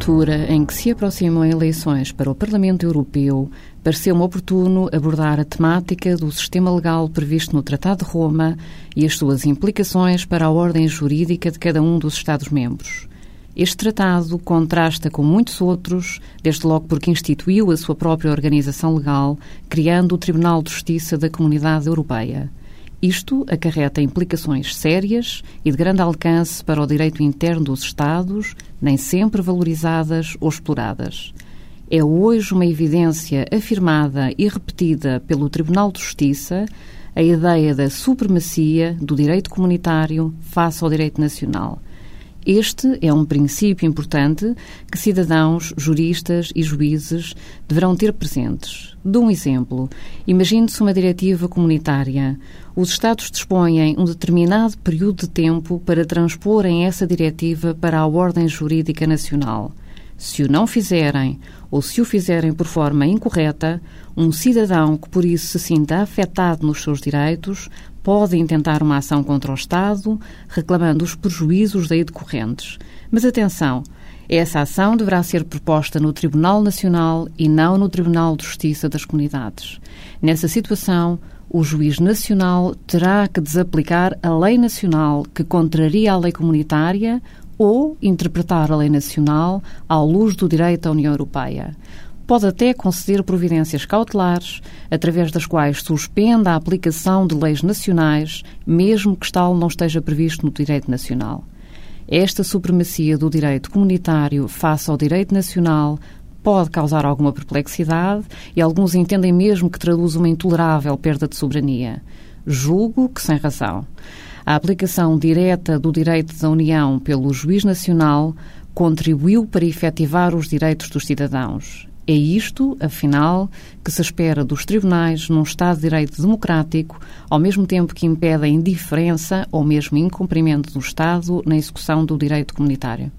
altura em que se aproximam eleições para o Parlamento Europeu, pareceu-me oportuno abordar a temática do sistema legal previsto no Tratado de Roma e as suas implicações para a ordem jurídica de cada um dos Estados-membros. Este tratado contrasta com muitos outros, desde logo porque instituiu a sua própria organização legal, criando o Tribunal de Justiça da Comunidade Europeia. Isto acarreta implicações sérias e de grande alcance para o direito interno dos Estados, nem sempre valorizadas ou exploradas. É hoje uma evidência afirmada e repetida pelo Tribunal de Justiça a ideia da supremacia do direito comunitário face ao direito nacional este é um princípio importante que cidadãos, juristas e juízes deverão ter presentes. Dou um exemplo. Imagine-se uma diretiva comunitária. Os Estados dispõem um determinado período de tempo para transporem essa diretiva para a ordem jurídica nacional. Se o não fizerem ou se o fizerem por forma incorreta, um cidadão que por isso se sinta afetado nos seus direitos pode intentar uma ação contra o Estado, reclamando os prejuízos daí decorrentes. Mas atenção, essa ação deverá ser proposta no Tribunal Nacional e não no Tribunal de Justiça das Comunidades. Nessa situação, o juiz nacional terá que desaplicar a lei nacional que contraria a lei comunitária ou interpretar a lei nacional à luz do direito da União Europeia pode até conceder providências cautelares, através das quais suspenda a aplicação de leis nacionais, mesmo que tal não esteja previsto no direito nacional. Esta supremacia do direito comunitário face ao direito nacional pode causar alguma perplexidade e alguns entendem mesmo que traduz uma intolerável perda de soberania. Julgo que sem razão. A aplicação direta do direito da União pelo juiz nacional contribuiu para efetivar os direitos dos cidadãos. É isto, afinal, que se espera dos tribunais num Estado de Direito democrático, ao mesmo tempo que impede a indiferença ou mesmo incumprimento do Estado na execução do direito comunitário.